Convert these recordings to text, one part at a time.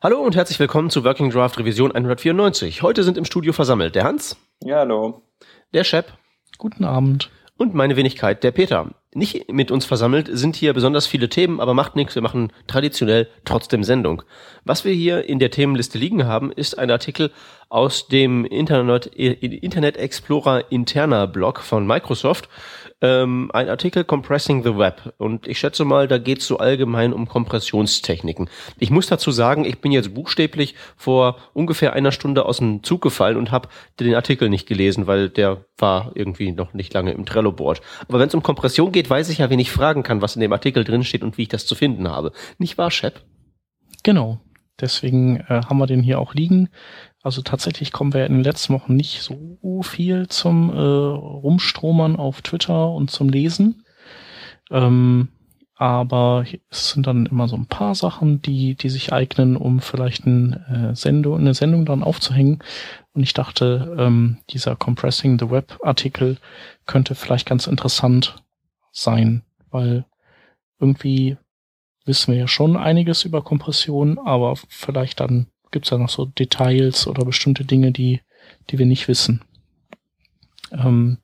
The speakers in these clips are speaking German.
Hallo und herzlich willkommen zu Working Draft Revision 194. Heute sind im Studio versammelt der Hans. Ja, hallo. Der Shep. Guten Abend. Und meine Wenigkeit, der Peter. Nicht mit uns versammelt sind hier besonders viele Themen, aber macht nichts, wir machen traditionell trotzdem Sendung. Was wir hier in der Themenliste liegen haben, ist ein Artikel aus dem Internet, Internet Explorer interner Blog von Microsoft ähm, ein Artikel Compressing the Web. Und ich schätze mal, da geht es so allgemein um Kompressionstechniken. Ich muss dazu sagen, ich bin jetzt buchstäblich vor ungefähr einer Stunde aus dem Zug gefallen und habe den Artikel nicht gelesen, weil der war irgendwie noch nicht lange im Trello-Board. Aber wenn es um Kompression geht, weiß ich ja, wen ich fragen kann, was in dem Artikel drin steht und wie ich das zu finden habe. Nicht wahr, Shep? Genau. Deswegen äh, haben wir den hier auch liegen. Also tatsächlich kommen wir in den letzten Wochen nicht so viel zum äh, Rumstromern auf Twitter und zum Lesen. Ähm, aber es sind dann immer so ein paar Sachen, die, die sich eignen, um vielleicht ein, äh, Sendung, eine Sendung dann aufzuhängen. Und ich dachte, ähm, dieser Compressing the Web Artikel könnte vielleicht ganz interessant sein, weil irgendwie wissen wir ja schon einiges über Kompression, aber vielleicht dann gibt es da noch so Details oder bestimmte Dinge, die, die wir nicht wissen. Ähm,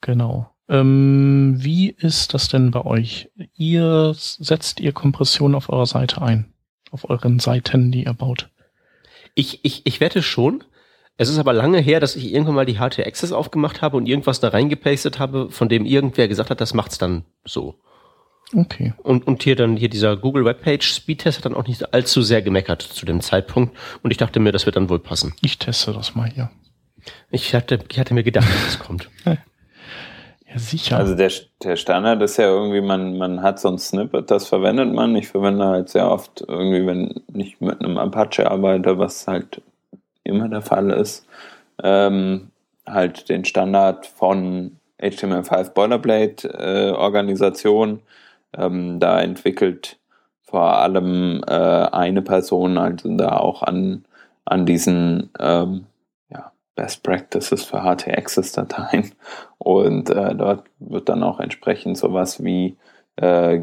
genau. Ähm, wie ist das denn bei euch? Ihr setzt ihr Kompression auf eurer Seite ein? Auf euren Seiten, die ihr baut? Ich, ich, ich wette schon. Es ist aber lange her, dass ich irgendwann mal die HT Access aufgemacht habe und irgendwas da reingepastet habe, von dem irgendwer gesagt hat, das macht's dann so. Okay. Und, und hier dann hier dieser Google Webpage Speedtest hat dann auch nicht allzu sehr gemeckert zu dem Zeitpunkt. Und ich dachte mir, das wird dann wohl passen. Ich teste das mal hier. Ich hatte, ich hatte mir gedacht, dass es kommt. Ja, sicher. Also der, der Standard ist ja irgendwie, man, man hat so ein Snippet, das verwendet man. Ich verwende halt sehr oft irgendwie, wenn ich mit einem Apache arbeite, was halt immer der Fall ist, ähm, halt den Standard von HTML5 Boilerplate äh, Organisation ähm, da entwickelt vor allem äh, eine Person also da auch an, an diesen ähm, ja, Best Practices für HT-Access-Dateien. Und äh, dort wird dann auch entsprechend sowas wie äh,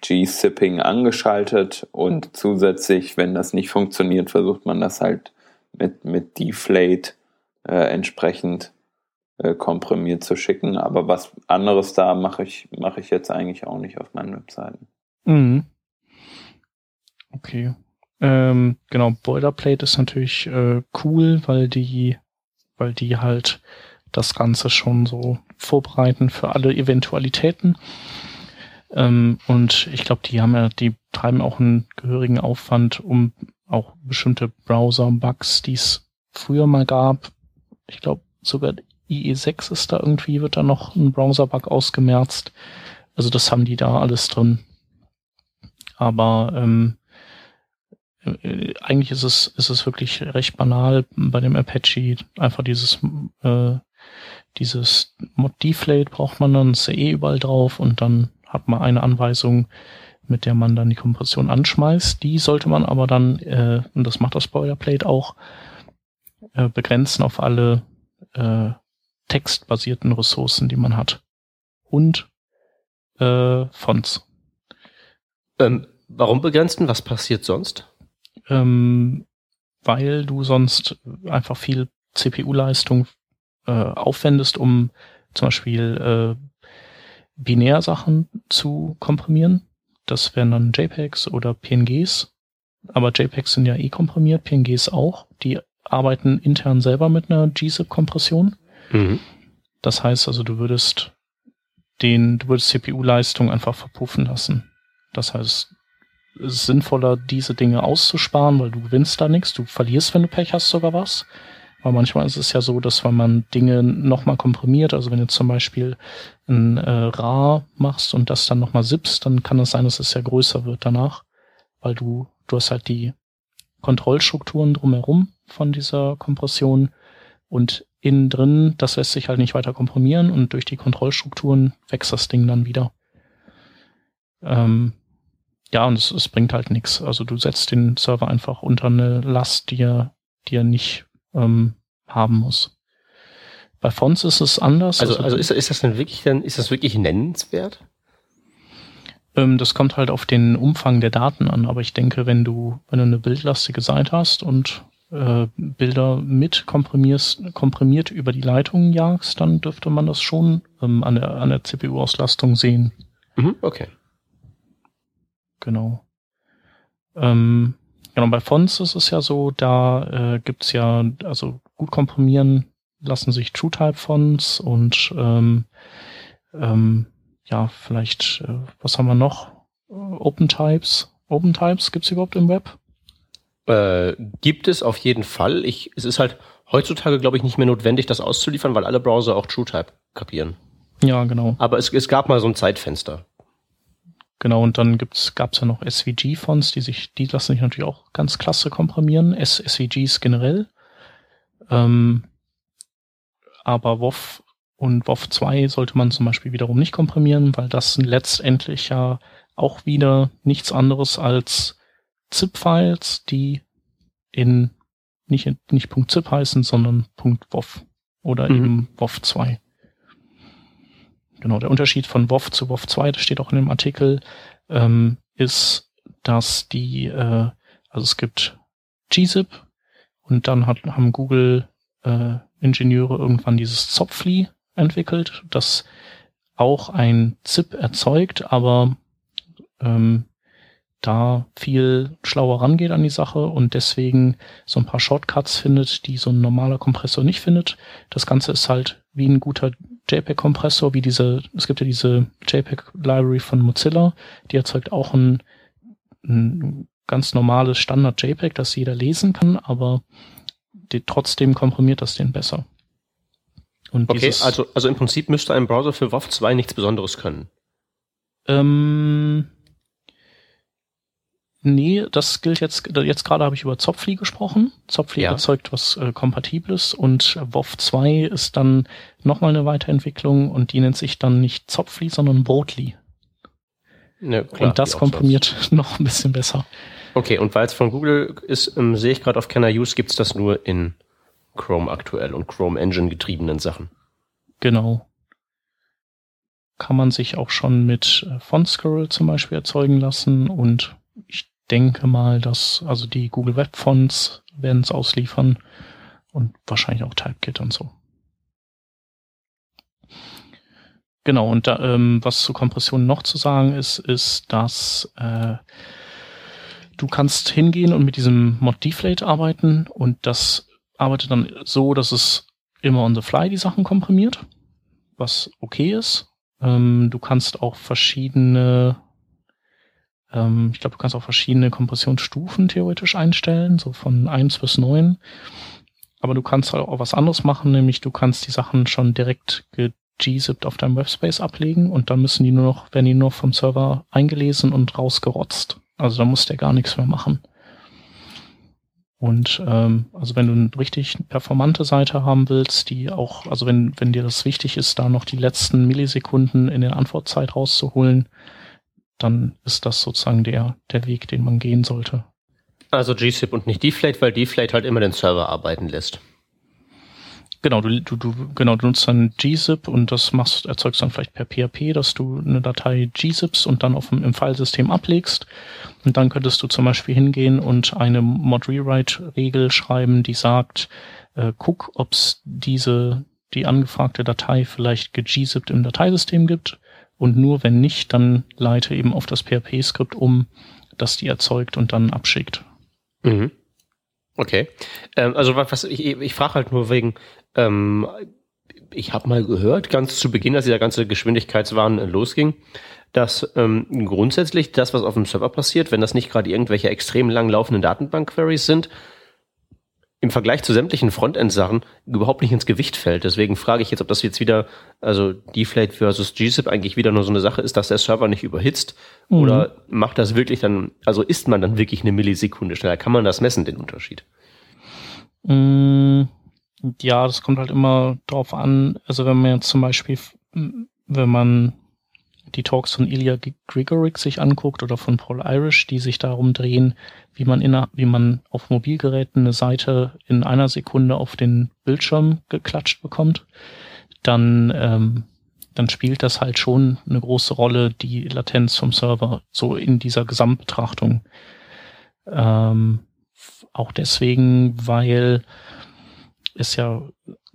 G-Sipping angeschaltet und zusätzlich, wenn das nicht funktioniert, versucht man das halt mit, mit Deflate äh, entsprechend äh, komprimiert zu schicken. Aber was anderes da mache ich, mache ich jetzt eigentlich auch nicht auf meinen Webseiten. Mhm. Okay. Ähm, genau, Boilerplate ist natürlich äh, cool, weil die, weil die halt das Ganze schon so vorbereiten für alle Eventualitäten. Ähm, und ich glaube, die haben ja, die treiben auch einen gehörigen Aufwand, um auch bestimmte Browser-Bugs, die es früher mal gab, ich glaube sogar IE6 ist da irgendwie, wird da noch ein Browser-Bug ausgemerzt. Also das haben die da alles drin. Aber ähm, äh, eigentlich ist es, ist es wirklich recht banal bei dem Apache. Einfach dieses, äh, dieses Mod Deflate braucht man dann, ist ja eh überall drauf und dann hat man eine Anweisung, mit der man dann die Kompression anschmeißt. Die sollte man aber dann, äh, und das macht das Boilerplate auch, äh, begrenzen auf alle äh, textbasierten Ressourcen, die man hat. Und äh, Fonts. Ähm, warum begrenzen? Was passiert sonst? Ähm, weil du sonst einfach viel CPU-Leistung äh, aufwendest, um zum Beispiel äh, Binärsachen zu komprimieren. Das wären dann JPEGs oder PNGs. Aber JPEGs sind ja eh komprimiert, PNGs auch. Die arbeiten intern selber mit einer GZIP-Kompression. Mhm. Das heißt also, du würdest den, du würdest CPU-Leistung einfach verpuffen lassen. Das heißt, es ist sinnvoller, diese Dinge auszusparen, weil du gewinnst da nichts. Du verlierst, wenn du Pech hast, sogar was. Weil manchmal ist es ja so, dass wenn man Dinge nochmal komprimiert, also wenn du zum Beispiel ein äh, RAR machst und das dann nochmal sippst, dann kann es sein, dass es ja größer wird danach, weil du, du hast halt die Kontrollstrukturen drumherum von dieser Kompression und innen drin, das lässt sich halt nicht weiter komprimieren und durch die Kontrollstrukturen wächst das Ding dann wieder. Ähm, ja, und es, es bringt halt nichts. Also du setzt den Server einfach unter eine Last, die er, die er nicht ähm, haben muss. Bei Fonts ist es anders. Also, also, also ist, ist das denn wirklich dann, ist das wirklich nennenswert? Ähm, das kommt halt auf den Umfang der Daten an, aber ich denke, wenn du, wenn du eine bildlastige Seite hast und äh, Bilder mit komprimierst, komprimiert über die Leitung jagst, dann dürfte man das schon ähm, an der, an der CPU-Auslastung sehen. Mhm, okay. Genau. Ähm, genau, bei Fonts ist es ja so, da äh, gibt's ja, also gut komprimieren lassen sich TrueType-Fonts und ähm, ähm, ja, vielleicht, äh, was haben wir noch? OpenTypes. OpenTypes gibt's überhaupt im Web? Äh, gibt es auf jeden Fall. Ich, es ist halt heutzutage, glaube ich, nicht mehr notwendig, das auszuliefern, weil alle Browser auch TrueType kapieren. Ja, genau. Aber es, es gab mal so ein Zeitfenster. Genau, und dann gibt's, gab's ja noch SVG-Fonts, die sich, die lassen sich natürlich auch ganz klasse komprimieren. S SVGs generell. Ähm, aber WoW und WoW 2 sollte man zum Beispiel wiederum nicht komprimieren, weil das letztendlich ja auch wieder nichts anderes als ZIP-Files, die in nicht, nicht .zip heißen, sondern .wof oder mhm. eben WoW 2. Genau, der Unterschied von WoW zu WoW 2, das steht auch in dem Artikel, ähm, ist, dass die, äh, also es gibt gzip und dann hat, haben Google äh, Ingenieure irgendwann dieses Zopfli entwickelt, das auch ein ZIP erzeugt, aber ähm, da viel schlauer rangeht an die Sache und deswegen so ein paar Shortcuts findet, die so ein normaler Kompressor nicht findet. Das Ganze ist halt wie ein guter JPEG-Kompressor, wie diese, es gibt ja diese JPEG-Library von Mozilla, die erzeugt auch ein, ein ganz normales Standard-JPEG, das jeder lesen kann, aber die, trotzdem komprimiert das den besser. Und okay, also, also im Prinzip müsste ein Browser für WoW 2 nichts Besonderes können. Ähm, nee, das gilt jetzt, jetzt gerade habe ich über Zopfli gesprochen. Zopfli ja. erzeugt was äh, Kompatibles und WoW 2 ist dann nochmal eine Weiterentwicklung und die nennt sich dann nicht Zopfli, sondern Boatly. Ja, klar, und das komprimiert noch ein bisschen besser. Okay, und weil es von Google ist, ähm, sehe ich gerade auf Can I Use, gibt's das nur in Chrome aktuell und Chrome Engine getriebenen Sachen. Genau. Kann man sich auch schon mit äh, FontSquirrel zum Beispiel erzeugen lassen und denke mal, dass also die Google Web Fonts werden es ausliefern und wahrscheinlich auch Typekit und so. Genau, und da, ähm, was zur Kompression noch zu sagen ist, ist, dass äh, du kannst hingehen und mit diesem Mod Deflate arbeiten und das arbeitet dann so, dass es immer on the fly die Sachen komprimiert, was okay ist. Ähm, du kannst auch verschiedene, ähm, ich glaube, du kannst auch verschiedene Kompressionsstufen theoretisch einstellen, so von eins bis neun. Aber du kannst halt auch was anderes machen, nämlich du kannst die Sachen schon direkt g-zipped auf deinem Webspace ablegen und dann müssen die nur noch, werden die nur vom Server eingelesen und rausgerotzt. Also da muss der gar nichts mehr machen. Und ähm, also wenn du eine richtig performante Seite haben willst, die auch, also wenn, wenn dir das wichtig ist, da noch die letzten Millisekunden in der Antwortzeit rauszuholen, dann ist das sozusagen der, der Weg, den man gehen sollte. Also GZIP und nicht Deflate, weil Deflate halt immer den Server arbeiten lässt. Genau, du, du, du, genau, du nutzt dann gzip und das machst, erzeugst dann vielleicht per PHP, dass du eine Datei gzips und dann auf dem, im Filesystem ablegst. Und dann könntest du zum Beispiel hingehen und eine Mod-Rewrite-Regel schreiben, die sagt, äh, guck, ob es diese, die angefragte Datei vielleicht gegzipt im Dateisystem gibt. Und nur wenn nicht, dann leite eben auf das PHP-Skript um, das die erzeugt und dann abschickt. Mhm. Okay. Ähm, also was ich, ich frage halt nur wegen, ähm, ich habe mal gehört, ganz zu Beginn, als dieser ganze Geschwindigkeitswahn losging, dass ähm, grundsätzlich das, was auf dem Server passiert, wenn das nicht gerade irgendwelche extrem lang laufenden Datenbank-Queries sind, im Vergleich zu sämtlichen Frontend-Sachen überhaupt nicht ins Gewicht fällt. Deswegen frage ich jetzt, ob das jetzt wieder, also Deflate versus GZIP eigentlich wieder nur so eine Sache ist, dass der Server nicht überhitzt mhm. oder macht das wirklich dann, also ist man dann wirklich eine Millisekunde schneller? Kann man das messen, den Unterschied? Mhm. Ja, das kommt halt immer drauf an. Also wenn man jetzt zum Beispiel, wenn man die Talks von Ilya Grigoric sich anguckt oder von Paul Irish, die sich darum drehen, wie man in, wie man auf Mobilgeräten eine Seite in einer Sekunde auf den Bildschirm geklatscht bekommt, dann, ähm, dann spielt das halt schon eine große Rolle, die Latenz vom Server, so in dieser Gesamtbetrachtung. Ähm, auch deswegen, weil es ja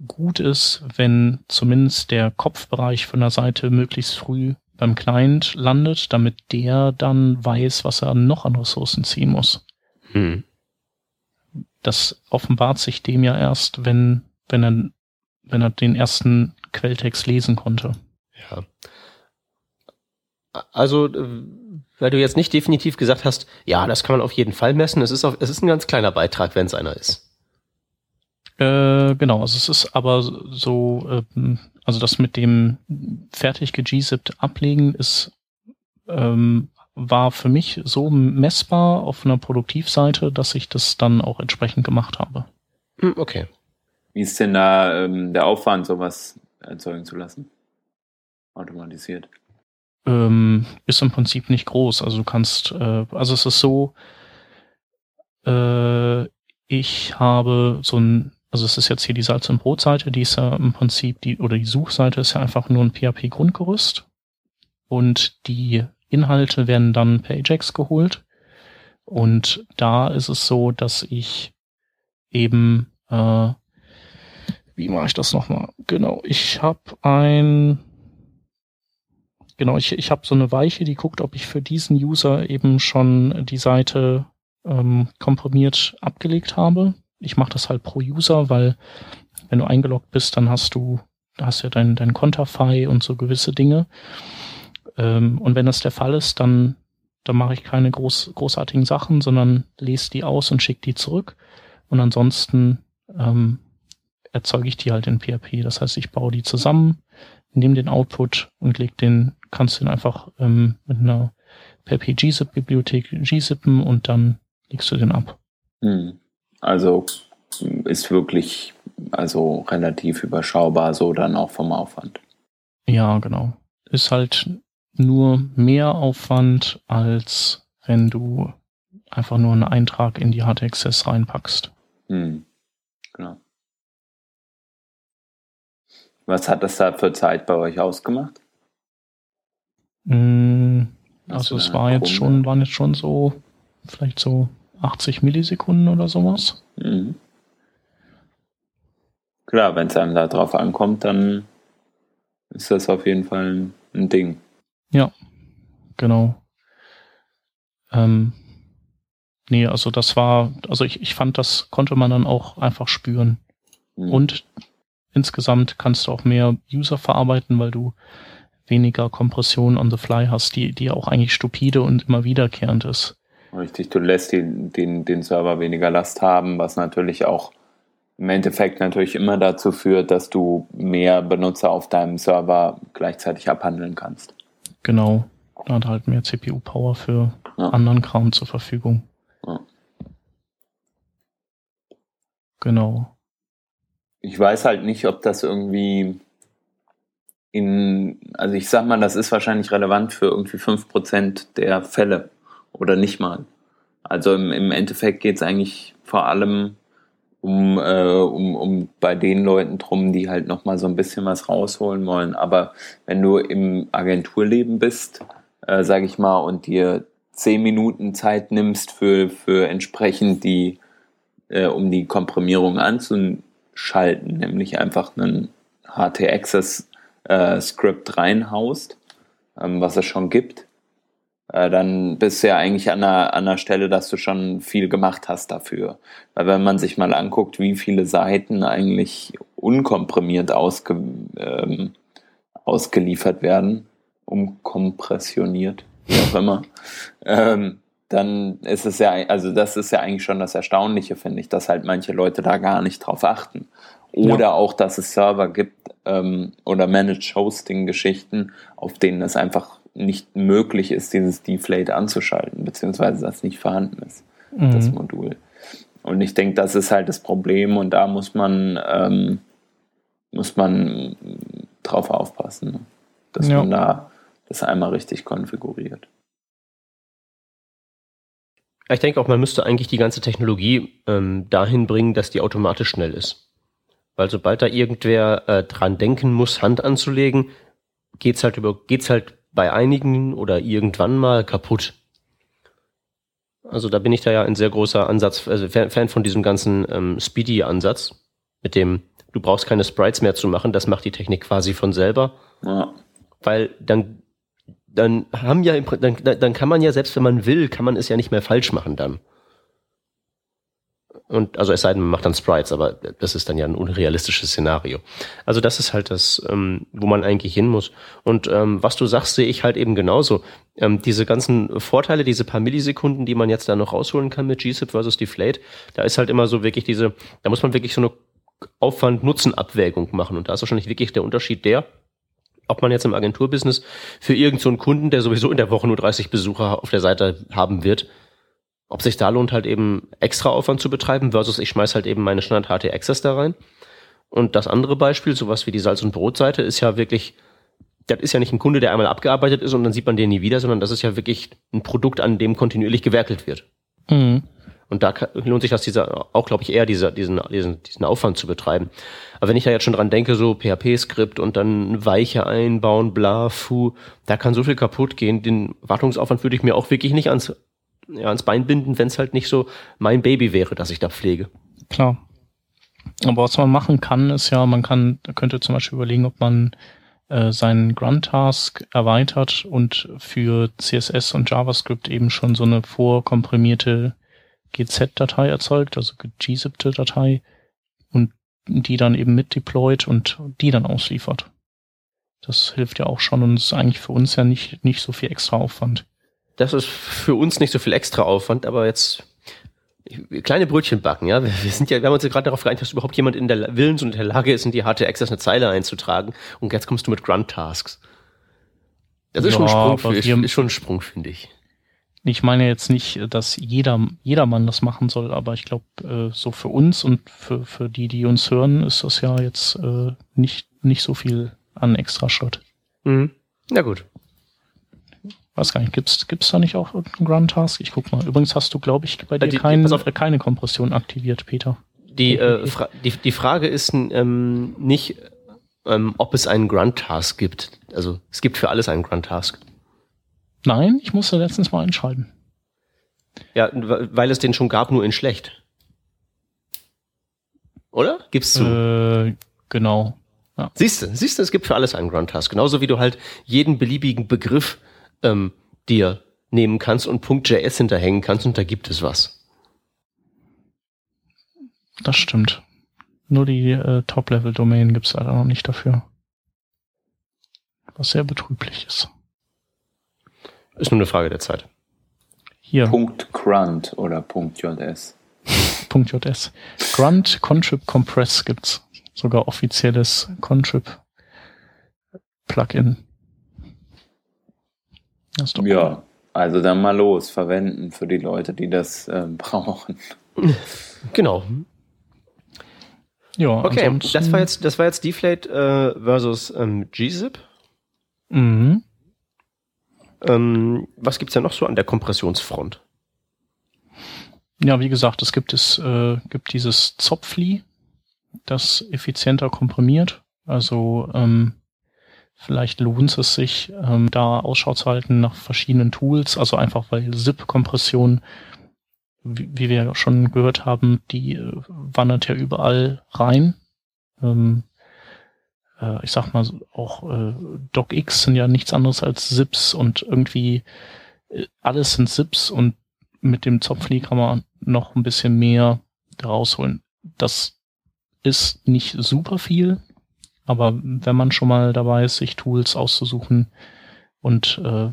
gut ist, wenn zumindest der Kopfbereich von der Seite möglichst früh beim Client landet, damit der dann weiß, was er noch an Ressourcen ziehen muss. Hm. Das offenbart sich dem ja erst, wenn, wenn er, wenn er den ersten Quelltext lesen konnte. Ja. Also, äh, weil du jetzt nicht definitiv gesagt hast, ja, das kann man auf jeden Fall messen. Es ist, auf, es ist ein ganz kleiner Beitrag, wenn es einer ist. Äh, genau, also es ist aber so, ähm, also das mit dem fertig gegzipped ablegen ist, ähm, war für mich so messbar auf einer Produktivseite, dass ich das dann auch entsprechend gemacht habe. Hm, okay. Wie ist denn da ähm, der Aufwand, sowas erzeugen zu lassen? Automatisiert. Ähm, ist im Prinzip nicht groß. Also du kannst, äh, also es ist so, äh, ich habe so ein also es ist jetzt hier die Salz- und Brotseite, die ist ja im Prinzip die, oder die Suchseite ist ja einfach nur ein PHP-Grundgerüst. Und die Inhalte werden dann per Ajax geholt. Und da ist es so, dass ich eben, äh, wie mache ich das nochmal? Genau, ich habe ein, genau, ich, ich habe so eine Weiche, die guckt, ob ich für diesen User eben schon die Seite ähm, komprimiert abgelegt habe ich mache das halt pro User, weil wenn du eingeloggt bist, dann hast du, hast ja dein, dein Konterfei und so gewisse Dinge. Ähm, und wenn das der Fall ist, dann, dann mache ich keine groß, großartigen Sachen, sondern lese die aus und schicke die zurück. Und ansonsten ähm, erzeuge ich die halt in PHP. Das heißt, ich baue die zusammen, nehme den Output und leg den, kannst den einfach ähm, mit einer PHP gzip-Bibliothek gzippen und dann legst du den ab. Hm. Also ist wirklich also relativ überschaubar so dann auch vom Aufwand. Ja, genau. Ist halt nur mehr Aufwand, als wenn du einfach nur einen Eintrag in die Hard Access reinpackst. Hm. Genau. Was hat das da für Zeit bei euch ausgemacht? Hm, also es war jetzt schon, waren jetzt schon so, vielleicht so 80 Millisekunden oder sowas. Mhm. Klar, wenn es einem da drauf ankommt, dann ist das auf jeden Fall ein, Ding. Ja, genau. Ähm, nee, also das war, also ich, ich fand, das konnte man dann auch einfach spüren. Mhm. Und insgesamt kannst du auch mehr User verarbeiten, weil du weniger Kompression on the fly hast, die, die auch eigentlich stupide und immer wiederkehrend ist. Richtig, du lässt die, den, den Server weniger Last haben, was natürlich auch im Endeffekt natürlich immer dazu führt, dass du mehr Benutzer auf deinem Server gleichzeitig abhandeln kannst. Genau. Da hat halt mehr CPU-Power für ja. anderen Kram zur Verfügung. Ja. Genau. Ich weiß halt nicht, ob das irgendwie in, also ich sag mal, das ist wahrscheinlich relevant für irgendwie 5% der Fälle oder nicht mal. Also im, im Endeffekt geht es eigentlich vor allem um, äh, um, um bei den Leuten drum, die halt nochmal so ein bisschen was rausholen wollen. Aber wenn du im Agenturleben bist, äh, sage ich mal, und dir zehn Minuten Zeit nimmst für, für entsprechend die, äh, um die Komprimierung anzuschalten, nämlich einfach einen HT-Access-Script äh, reinhaust, ähm, was es schon gibt, äh, dann bist du ja eigentlich an einer, an einer Stelle, dass du schon viel gemacht hast dafür. Weil wenn man sich mal anguckt, wie viele Seiten eigentlich unkomprimiert ausge, ähm, ausgeliefert werden, umkompressioniert, wie auch immer, ähm, dann ist es ja, also das ist ja eigentlich schon das Erstaunliche, finde ich, dass halt manche Leute da gar nicht drauf achten. Oder ja. auch, dass es Server gibt ähm, oder Managed Hosting Geschichten, auf denen es einfach nicht möglich ist, dieses Deflate anzuschalten, beziehungsweise das nicht vorhanden ist, mhm. das Modul. Und ich denke, das ist halt das Problem und da muss man, ähm, muss man drauf aufpassen, ne? dass ja. man da das einmal richtig konfiguriert. Ich denke auch, man müsste eigentlich die ganze Technologie ähm, dahin bringen, dass die automatisch schnell ist. Weil sobald da irgendwer äh, dran denken muss, Hand anzulegen, geht's halt über, geht's halt bei einigen oder irgendwann mal kaputt. Also da bin ich da ja ein sehr großer Ansatz, also Fan von diesem ganzen ähm, Speedy-Ansatz, mit dem du brauchst keine Sprites mehr zu machen, das macht die Technik quasi von selber. Ja. Weil dann, dann haben ja, dann, dann kann man ja, selbst wenn man will, kann man es ja nicht mehr falsch machen dann. Und also es sei denn, man macht dann Sprites, aber das ist dann ja ein unrealistisches Szenario. Also das ist halt das, ähm, wo man eigentlich hin muss. Und ähm, was du sagst, sehe ich halt eben genauso. Ähm, diese ganzen Vorteile, diese paar Millisekunden, die man jetzt da noch rausholen kann mit GZIP versus Deflate, da ist halt immer so wirklich diese, da muss man wirklich so eine Aufwand-Nutzen-Abwägung machen. Und da ist wahrscheinlich wirklich der Unterschied der, ob man jetzt im Agenturbusiness für irgendeinen so Kunden, der sowieso in der Woche nur 30 Besucher auf der Seite haben wird, ob sich da lohnt, halt eben extra Aufwand zu betreiben, versus ich schmeiß halt eben meine Standard HT Access da rein. Und das andere Beispiel, sowas wie die Salz- und Brotseite, ist ja wirklich, das ist ja nicht ein Kunde, der einmal abgearbeitet ist und dann sieht man den nie wieder, sondern das ist ja wirklich ein Produkt, an dem kontinuierlich gewerkelt wird. Mhm. Und da lohnt sich das dieser, auch, glaube ich, eher dieser, diesen, diesen, diesen Aufwand zu betreiben. Aber wenn ich da jetzt schon dran denke, so PHP-Skript und dann Weiche einbauen, bla, fu, da kann so viel kaputt gehen. Den Wartungsaufwand würde ich mir auch wirklich nicht ans ja, ans Bein binden, wenn es halt nicht so mein Baby wäre, dass ich da pflege. Klar. Aber was man machen kann, ist ja, man kann, könnte zum Beispiel überlegen, ob man äh, seinen Grunt-Task erweitert und für CSS und JavaScript eben schon so eine vorkomprimierte GZ-Datei erzeugt, also gzippte Datei und die dann eben mit deployt und die dann ausliefert. Das hilft ja auch schon und ist eigentlich für uns ja nicht, nicht so viel extra Aufwand das ist für uns nicht so viel extra Aufwand, aber jetzt kleine Brötchen backen, ja. Wir, sind ja, wir haben uns ja gerade darauf geeinigt, dass überhaupt jemand in der Willens und in der Lage ist, in die HT Access eine Zeile einzutragen. Und jetzt kommst du mit Grunt Tasks. Das ist ja, schon ein Sprung, für, ist schon ein Sprung, finde ich. Ich meine jetzt nicht, dass jeder, jedermann das machen soll, aber ich glaube, äh, so für uns und für, für die, die uns hören, ist das ja jetzt äh, nicht, nicht so viel an extra Schritt. Mhm. Na gut. Weiß gar nicht, gibt's gibt's da nicht auch irgendeinen Grunt Task? Ich guck mal. Übrigens hast du, glaube ich, bei dir die, kein, die, keine Kompression aktiviert, Peter. Die, äh, Fra die, die Frage ist ähm, nicht, ähm, ob es einen Grunt Task gibt. Also es gibt für alles einen Grunt Task. Nein, ich musste letztens mal einschalten. Ja, weil es den schon gab, nur in schlecht. Oder? Gibt's zu? Äh, genau. Ja. Siehst du, siehst du, es gibt für alles einen Grunt Task. Genauso wie du halt jeden beliebigen Begriff ähm, dir nehmen kannst und .js hinterhängen kannst und da gibt es was. Das stimmt. Nur die äh, Top-Level-Domain gibt es leider noch nicht dafür. Was sehr betrüblich ist. Ist nur eine Frage der Zeit. Hier. Punkt Grunt oder Punkt .js. Punkt .js. Grunt Contrib Compress gibt's. Sogar offizielles Contrib Plugin. Ja, also dann mal los, verwenden für die Leute, die das äh, brauchen. Genau. Ja, okay, das war jetzt, das war jetzt Deflate äh, versus ähm, GZIP. Mhm. Ähm, was gibt's denn noch so an der Kompressionsfront? Ja, wie gesagt, es gibt es äh, gibt dieses Zopfli, das effizienter komprimiert. Also ähm, Vielleicht lohnt es sich, ähm, da Ausschau zu halten nach verschiedenen Tools, also einfach weil ZIP-Kompression, wie, wie, wir schon gehört haben, die äh, wandert ja überall rein. Ähm, äh, ich sag mal, auch äh, DocX sind ja nichts anderes als ZIPs und irgendwie äh, alles sind ZIPs und mit dem Zopfli kann man noch ein bisschen mehr rausholen. Das ist nicht super viel, aber wenn man schon mal dabei ist, sich Tools auszusuchen und äh,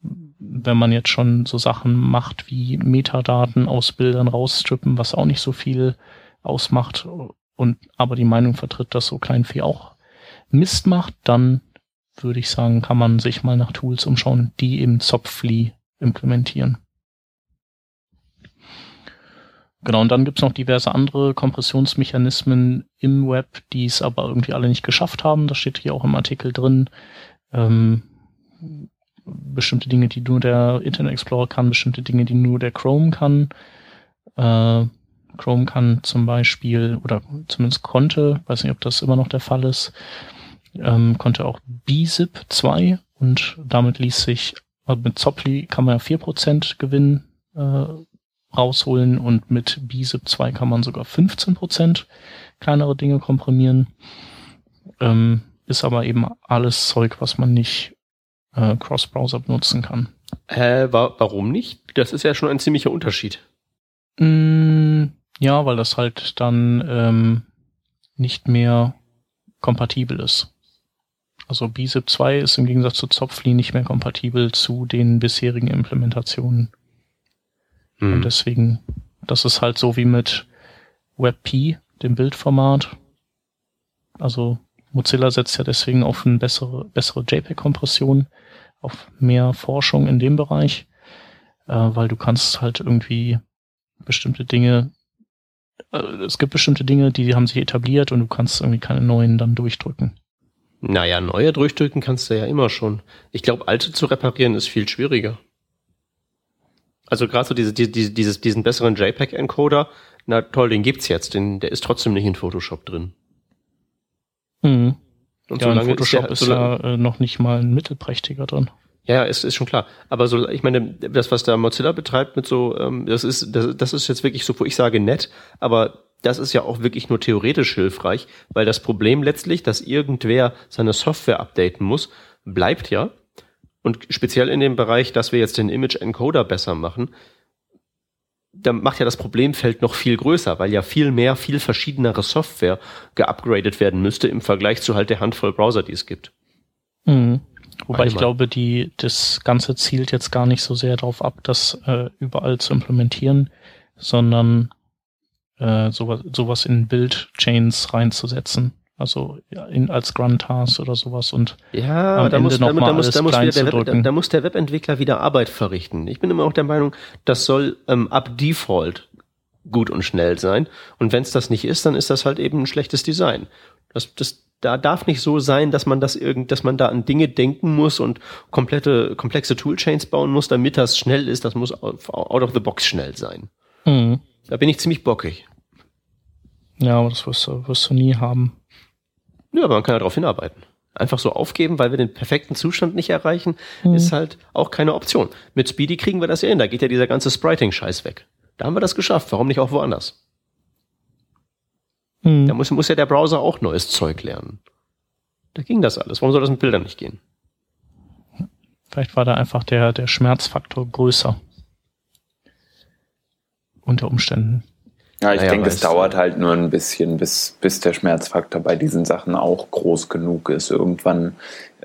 wenn man jetzt schon so Sachen macht wie Metadaten aus Bildern rausstrippen, was auch nicht so viel ausmacht und aber die Meinung vertritt, dass so Kleinvieh auch Mist macht, dann würde ich sagen, kann man sich mal nach Tools umschauen, die eben Zopfli implementieren. Genau, und dann gibt's noch diverse andere Kompressionsmechanismen im Web, die es aber irgendwie alle nicht geschafft haben. Das steht hier auch im Artikel drin. Ähm, bestimmte Dinge, die nur der Internet Explorer kann, bestimmte Dinge, die nur der Chrome kann. Äh, Chrome kann zum Beispiel, oder zumindest konnte, weiß nicht, ob das immer noch der Fall ist, ähm, konnte auch BZIP 2 und damit ließ sich, also mit Zopli kann man ja 4% Gewinn äh, rausholen und mit BZIP 2 kann man sogar 15% kleinere Dinge komprimieren. Ähm, ist aber eben alles Zeug, was man nicht äh, Cross-Browser benutzen kann. Äh, wa warum nicht? Das ist ja schon ein ziemlicher Unterschied. Mm, ja, weil das halt dann ähm, nicht mehr kompatibel ist. Also BZIP 2 ist im Gegensatz zu Zopfli nicht mehr kompatibel zu den bisherigen Implementationen. Hm. Und deswegen, das ist halt so wie mit WebP, dem Bildformat. Also Mozilla setzt ja deswegen auf eine bessere, bessere JPEG-Kompression, auf mehr Forschung in dem Bereich, äh, weil du kannst halt irgendwie bestimmte Dinge, äh, es gibt bestimmte Dinge, die haben sich etabliert und du kannst irgendwie keine neuen dann durchdrücken. Naja, neue durchdrücken kannst du ja immer schon. Ich glaube, alte zu reparieren ist viel schwieriger. Also gerade so diese, diese, dieses, diesen besseren JPEG-Encoder, na toll, den gibt's jetzt, den, der ist trotzdem nicht in Photoshop drin. Mhm. Und ja, in Photoshop der, ist ja äh, noch nicht mal ein mittelprächtiger drin. Ja, ist, ist schon klar. Aber so, ich meine, das, was da Mozilla betreibt mit so, ähm, das ist, das, das ist jetzt wirklich so, wo ich sage nett, aber das ist ja auch wirklich nur theoretisch hilfreich, weil das Problem letztlich, dass irgendwer seine Software updaten muss, bleibt ja. Und speziell in dem Bereich, dass wir jetzt den Image Encoder besser machen, da macht ja das Problemfeld noch viel größer, weil ja viel mehr, viel verschiedenere Software geupgradet werden müsste im Vergleich zu halt der Handvoll Browser, die es gibt. Mhm. Wobei ich glaube, die, das Ganze zielt jetzt gar nicht so sehr darauf ab, das äh, überall zu implementieren, sondern äh, sowas, sowas in Build-Chains reinzusetzen. Also in, als Grunt-Task oder sowas und ja, am da Ende muss, da, da, muss, da, muss der Web, da, da, muss der Webentwickler wieder Arbeit verrichten. Ich bin immer auch der Meinung, das soll ähm, ab Default gut und schnell sein. Und wenn es das nicht ist, dann ist das halt eben ein schlechtes Design. Das, das da darf nicht so sein, dass man das irgend, dass man da an Dinge denken muss und komplette komplexe Toolchains bauen muss, damit das schnell ist. Das muss out of the box schnell sein. Mhm. Da bin ich ziemlich bockig. Ja, aber das wirst du, wirst du nie haben. Ja, aber man kann ja darauf hinarbeiten. Einfach so aufgeben, weil wir den perfekten Zustand nicht erreichen, mhm. ist halt auch keine Option. Mit Speedy kriegen wir das ja hin. Da geht ja dieser ganze Spriting-Scheiß weg. Da haben wir das geschafft. Warum nicht auch woanders? Mhm. Da muss, muss ja der Browser auch neues Zeug lernen. Da ging das alles. Warum soll das mit Bildern nicht gehen? Vielleicht war da einfach der, der Schmerzfaktor größer. Unter Umständen. Ja, ich naja, denke, es dauert halt nur ein bisschen, bis, bis der Schmerzfaktor bei diesen Sachen auch groß genug ist. Irgendwann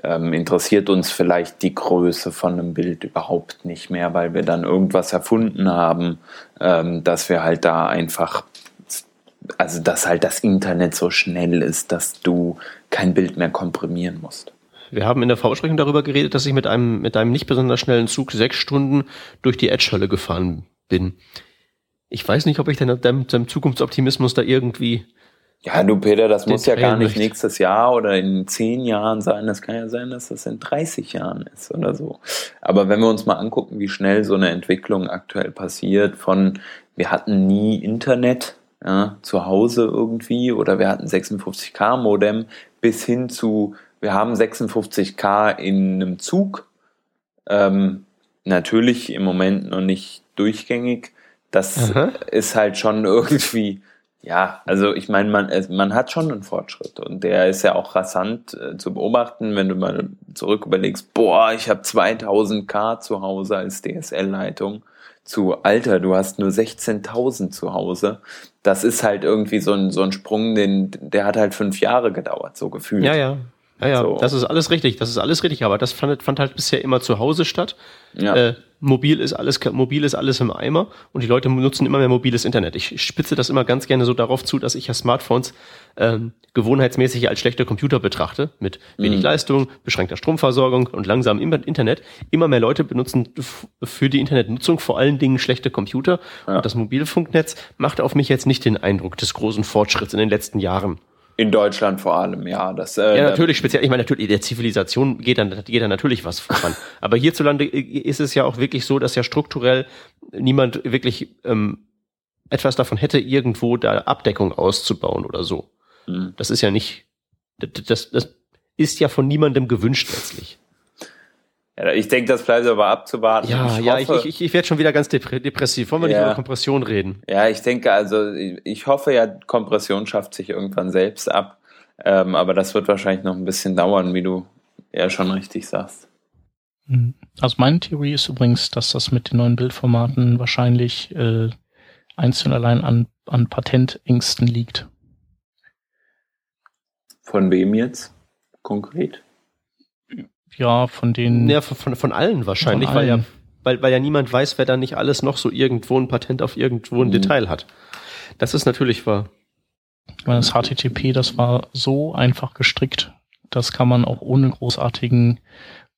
ähm, interessiert uns vielleicht die Größe von einem Bild überhaupt nicht mehr, weil wir dann irgendwas erfunden haben, ähm, dass wir halt da einfach, also dass halt das Internet so schnell ist, dass du kein Bild mehr komprimieren musst. Wir haben in der Vorsprechung darüber geredet, dass ich mit einem, mit einem nicht besonders schnellen Zug sechs Stunden durch die Edge-Hölle gefahren bin ich weiß nicht, ob ich deinem, deinem Zukunftsoptimismus da irgendwie. Ja, du Peter, das muss ja gar nicht nächstes Jahr oder in zehn Jahren sein. Das kann ja sein, dass das in 30 Jahren ist oder so. Aber wenn wir uns mal angucken, wie schnell so eine Entwicklung aktuell passiert, von wir hatten nie Internet ja, zu Hause irgendwie oder wir hatten 56k Modem bis hin zu wir haben 56k in einem Zug. Ähm, natürlich im Moment noch nicht durchgängig, das Aha. ist halt schon irgendwie, ja, also ich meine, man, man hat schon einen Fortschritt und der ist ja auch rasant äh, zu beobachten, wenn du mal zurück überlegst, boah, ich habe 2000k zu Hause als DSL-Leitung zu, Alter, du hast nur 16.000 zu Hause. Das ist halt irgendwie so ein, so ein Sprung, den, der hat halt fünf Jahre gedauert, so gefühlt. Ja, ja. Ja, ja, so. das ist alles richtig, das ist alles richtig, aber das fand, fand halt bisher immer zu Hause statt. Ja. Äh, mobil ist alles, mobil ist alles im Eimer und die Leute nutzen immer mehr mobiles Internet. Ich spitze das immer ganz gerne so darauf zu, dass ich ja Smartphones ähm, gewohnheitsmäßig als schlechte Computer betrachte, mit wenig mhm. Leistung, beschränkter Stromversorgung und langsamem Internet. Immer mehr Leute benutzen für die Internetnutzung vor allen Dingen schlechte Computer ja. und das Mobilfunknetz macht auf mich jetzt nicht den Eindruck des großen Fortschritts in den letzten Jahren. In Deutschland vor allem, ja. Das, äh, ja, natürlich, speziell, ich meine, natürlich, der Zivilisation geht dann, geht dann natürlich was voran. Aber hierzulande ist es ja auch wirklich so, dass ja strukturell niemand wirklich ähm, etwas davon hätte, irgendwo da Abdeckung auszubauen oder so. Mhm. Das ist ja nicht, das, das, das ist ja von niemandem gewünscht letztlich. Ja, ich denke, das bleibt aber abzuwarten. Ja, ich ja, hoffe, ich, ich, ich werde schon wieder ganz depressiv. Wollen wir nicht Ja. über Kompression reden? Ja, ich denke, also ich ich hoffe ja, Kompression schafft sich irgendwann selbst ab. Ähm, aber das wird wahrscheinlich noch ein bisschen dauern, wie du ja schon richtig sagst. Mhm. Also meine Theorie ist übrigens, dass das mit den neuen Bildformaten wahrscheinlich äh, einzeln allein an, an Patentängsten liegt. Von wem jetzt konkret? Ja, von den Ja, von, von, von allen wahrscheinlich, Von weil ja allen. weil, weil ja niemand weiß, wer da nicht alles noch so irgendwo ein Patent auf irgendwo ein Mhm. Detail hat. Das ist natürlich wahr. Ich meine, das HTTP, das war so einfach gestrickt, das kann man auch ohne großartigen,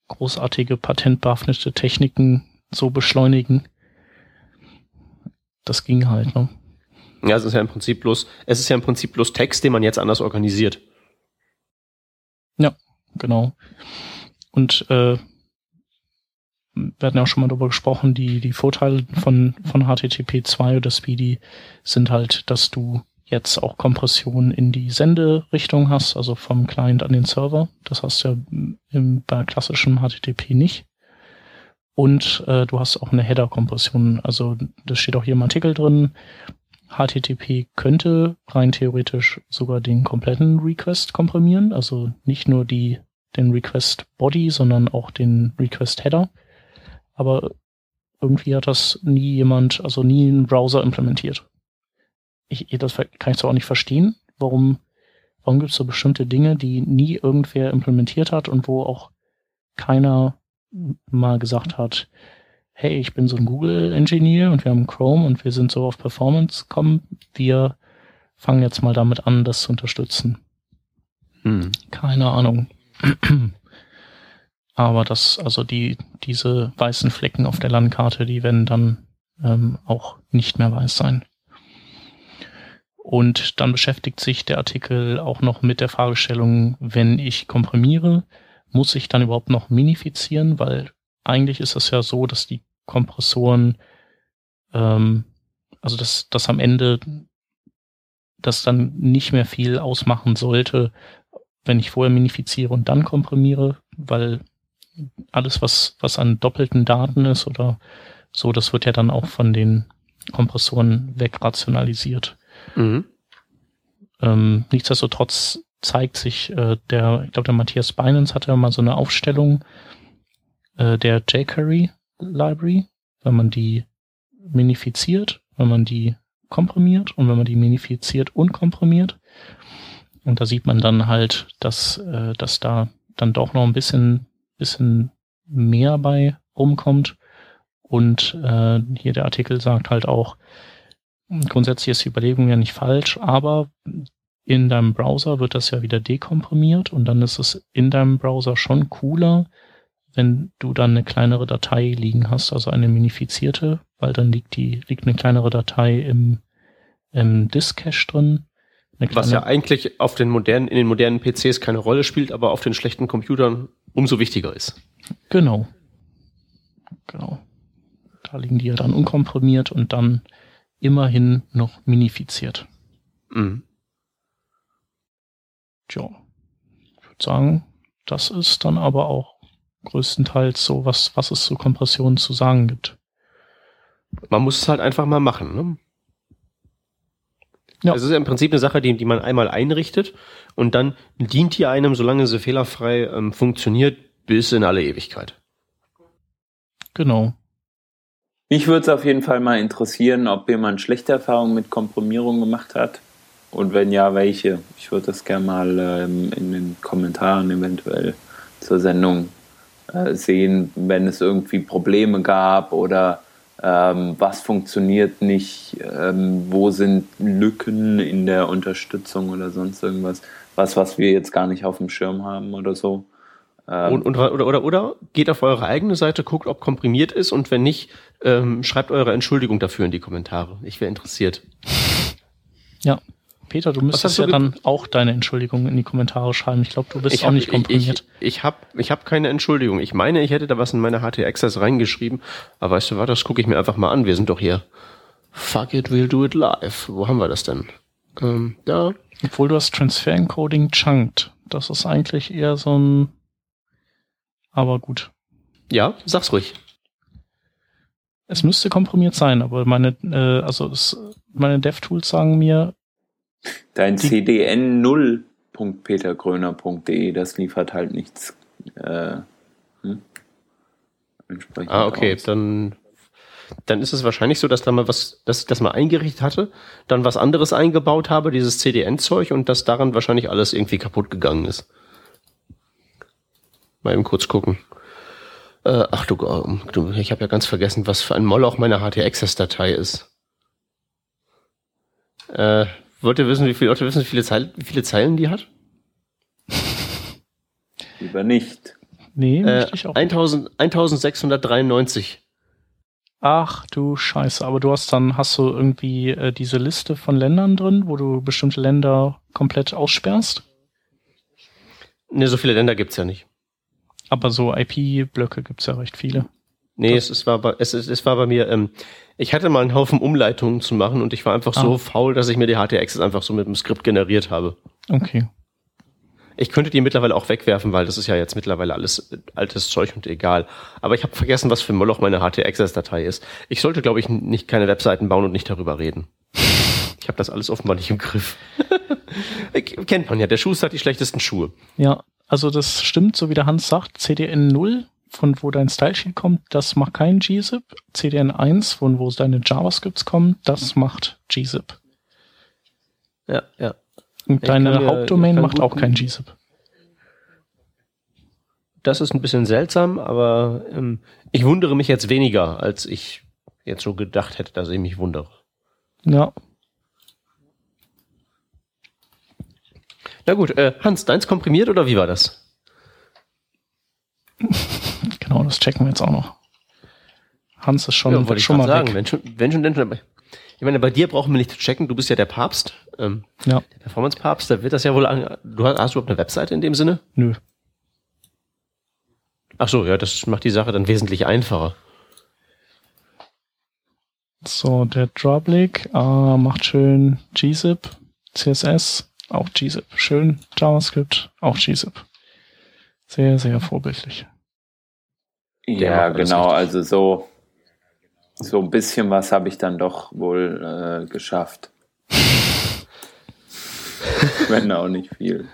großartige patentbehaftete Techniken so beschleunigen. Das ging halt, ne? Ja, es ist ja im Prinzip bloß, es ist ja im Prinzip bloß Text, den man jetzt anders organisiert. Genau. Und äh, wir hatten ja auch schon mal darüber gesprochen, die, die Vorteile von, von HTTP 2 oder Speedy sind halt, dass du jetzt auch Kompression in die Senderichtung hast, also vom Client an den Server. Das hast du ja im, bei klassischem HTTP nicht. Und äh, du hast auch eine Header-Kompression. Also das steht auch hier im Artikel drin. HTTP könnte rein theoretisch sogar den kompletten Request komprimieren, also nicht nur die, den Request Body, sondern auch den Request Header. Aber irgendwie hat das nie jemand, also nie ein Browser implementiert. Ich, das kann ich zwar auch nicht verstehen, warum, warum gibt es so bestimmte Dinge, die nie irgendwer implementiert hat und wo auch keiner mal gesagt hat, hey, ich bin so ein Google-Engineer und wir haben Chrome und wir sind so auf Performance kommen, wir fangen jetzt mal damit an, das zu unterstützen. Hm. Keine Ahnung. Aber das, also die, diese weißen Flecken auf der Landkarte, die werden dann ähm, auch nicht mehr weiß sein. Und dann beschäftigt sich der Artikel auch noch mit der Fragestellung, wenn ich komprimiere, muss ich dann überhaupt noch minifizieren? Weil eigentlich ist es ja so, dass die Kompressoren, ähm, also dass, dass am Ende das dann nicht mehr viel ausmachen sollte, wenn ich vorher minifiziere und dann komprimiere, weil alles, was, was an doppelten Daten ist oder so, das wird ja dann auch von den Kompressoren wegrationalisiert. Mhm. Ähm, nichtsdestotrotz zeigt sich äh, der, ich glaube, der Matthias Binance hatte ja mal so eine Aufstellung äh, der jQuery Library, wenn man die minifiziert, wenn man die komprimiert und wenn man die minifiziert und komprimiert. Und da sieht man dann halt, dass, äh, dass da dann doch noch ein bisschen, bisschen mehr bei rumkommt. Und äh, hier der Artikel sagt halt auch, grundsätzlich ist die Überlegung ja nicht falsch, aber in deinem Browser wird das ja wieder dekomprimiert und dann ist es in deinem Browser schon cooler, wenn du dann eine kleinere Datei liegen hast, also eine minifizierte, weil dann liegt die, liegt eine kleinere Datei im, im Disk-Cache drin. Was ja eigentlich auf den modernen, in den modernen PCs keine Rolle spielt, aber auf den schlechten Computern umso wichtiger ist. Genau. Genau. Da liegen die ja dann unkomprimiert und dann immerhin noch minifiziert. Mhm. Tja. Ich würde sagen, das ist dann aber auch größtenteils so, was, was es zu Kompressionen zu sagen gibt. Man muss es halt einfach mal machen. Ne? Ja. Es ist ja im Prinzip eine Sache, die, die man einmal einrichtet und dann dient die einem, solange sie fehlerfrei ähm, funktioniert, bis in alle Ewigkeit. Genau. Mich würde es auf jeden Fall mal interessieren, ob jemand schlechte Erfahrungen mit Komprimierung gemacht hat. Und wenn ja, welche? Ich würde das gerne mal ähm, in den Kommentaren eventuell zur Sendung äh, sehen, wenn es irgendwie Probleme gab oder ähm, was funktioniert nicht, ähm, wo sind Lücken in der Unterstützung oder sonst irgendwas, was, was wir jetzt gar nicht auf dem Schirm haben oder so. Ähm, Und, und, oder, oder, oder geht auf eure eigene Seite, guckt, ob komprimiert ist und wenn nicht, ähm, schreibt eure Entschuldigung dafür in die Kommentare. Ich wäre interessiert. Ja. Peter, du müsstest ja dann auch deine Entschuldigung in die Kommentare schreiben. Ich glaube, du bist auch hab- nicht komprimiert. Ich, ich, ich habe ich hab keine Entschuldigung. Ich meine, ich hätte da was in meine HT-Access reingeschrieben, aber weißt du was, das gucke ich mir einfach mal an. Wir sind doch hier. Fuck it, we'll do it live. Wo haben wir das denn? Ähm, da. Obwohl du hast Transfer Encoding chunked. Das ist eigentlich eher so ein. Aber gut. Ja, sag's ruhig. Es müsste komprimiert sein, aber meine, äh, also es, meine DevTools sagen mir. Dein CDN 0.petergröner.de, das liefert halt nichts. Äh, hm? ah, okay, aus. dann dann ist es wahrscheinlich so, dass da mal was, dass ich das mal eingerichtet hatte, dann was anderes eingebaut habe, dieses CDN-Zeug und dass daran wahrscheinlich alles irgendwie kaputt gegangen ist. Mal eben kurz gucken. Äh, ach du, du ich habe ja ganz vergessen, was für ein Moloch meine HT-Access-Datei ist. Äh, wollt ihr wissen, wie viele Leute wissen, wie viele, Zeil, wie viele Zeilen die hat? Lieber nicht. Nee, äh, ich auch. 1000, 1693. Ach du Scheiße, aber du hast dann, hast du irgendwie äh, diese Liste von Ländern drin, wo du bestimmte Länder komplett aussperrst? Ne, so viele Länder gibt's ja nicht. Aber so IP-Blöcke gibt's ja recht viele. Nee, es, es, war bei, es, es war bei mir, ähm, ich hatte mal einen Haufen Umleitungen zu machen und ich war einfach ah. so faul, dass ich mir die HT-Access einfach so mit dem Skript generiert habe. Okay. Ich könnte die mittlerweile auch wegwerfen, weil das ist ja jetzt mittlerweile alles altes Zeug und egal. Aber ich habe vergessen, was für ein Moloch meine HT-Access-Datei ist. Ich sollte, glaube ich, nicht keine Webseiten bauen und nicht darüber reden. Ich habe das alles offenbar nicht im Griff. Kennt man ja, der Schuster hat die schlechtesten Schuhe. Ja, also das stimmt, so wie der Hans sagt, CDN 0, von wo dein Stylesheet kommt, das macht kein gzip. CDN 1, von wo deine JavaScripts kommen, das macht gzip. Ja, ja. Und deine mir, Hauptdomain macht auch kein gzip. Das ist ein bisschen seltsam, aber ähm, ich wundere mich jetzt weniger, als ich jetzt so gedacht hätte, dass ich mich wundere. Ja. Na gut, äh, Hans, deins komprimiert oder wie war das? genau, das checken wir jetzt auch noch. Hans ist schon, ja, wollte schon mal sagen, weg. Wenn schon, wenn schon, denn schon. Ich meine, bei dir brauchen wir nicht zu checken, du bist ja der Papst. Ähm, ja. Der Performance-Papst, da wird das ja wohl an. Du hast, hast du überhaupt eine Webseite in dem Sinne? Nö. Ach so, ja, das macht die Sache dann wesentlich einfacher. So, der Droplik äh, macht schön gzip, CSS, auch gzip. Schön JavaScript, auch gzip. Sehr, sehr vorbildlich. Ja, genau, also so so ein bisschen was habe ich dann doch wohl äh, geschafft. Wenn auch nicht viel.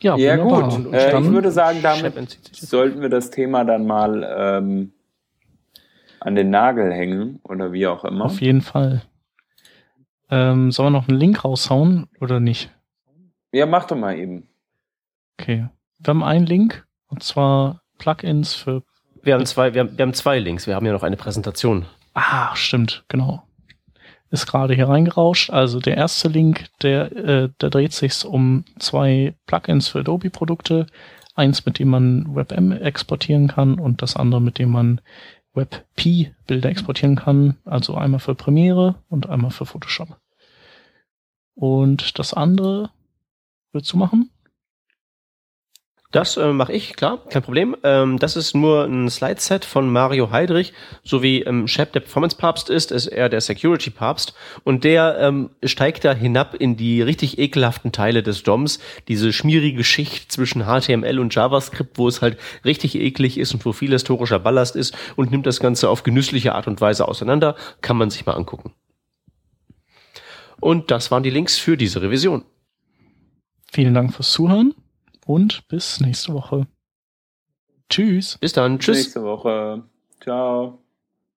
Ja, ja gut. Äh, ich würde sagen, damit sollten wir das Thema dann mal ähm, an den Nagel hängen oder wie auch immer. Auf jeden Fall. Ähm, sollen wir noch einen Link raushauen oder nicht? Ja, mach doch mal eben. Okay. Wir haben einen Link und zwar Plugins für wir haben zwei, wir haben, wir haben zwei Links. Wir haben ja noch eine Präsentation. Ah, stimmt, genau. Ist gerade hier reingerauscht. Also der erste Link, der, äh, der dreht sich um zwei Plugins für Adobe-Produkte. Eins, mit dem man WebM exportieren kann und das andere, mit dem man WebP-Bilder exportieren kann. Also einmal für Premiere und einmal für Photoshop. Und das andere willst du machen? Das äh, mache ich, klar, kein Problem. Ähm, das ist nur ein Slide-Set von Mario Heidrich, so wie ähm, Shep der Performance-Papst ist, ist er der Security-Papst. Und der ähm, steigt da hinab in die richtig ekelhaften Teile des DOMs, diese schmierige Schicht zwischen HTML und JavaScript, wo es halt richtig eklig ist und wo viel historischer Ballast ist und nimmt das Ganze auf genüssliche Art und Weise auseinander. Kann man sich mal angucken. Und das waren die Links für diese Revision. Vielen Dank fürs Zuhören und bis nächste Woche. Tschüss. Bis dann. Tschüss. Nächste Woche. Ciao.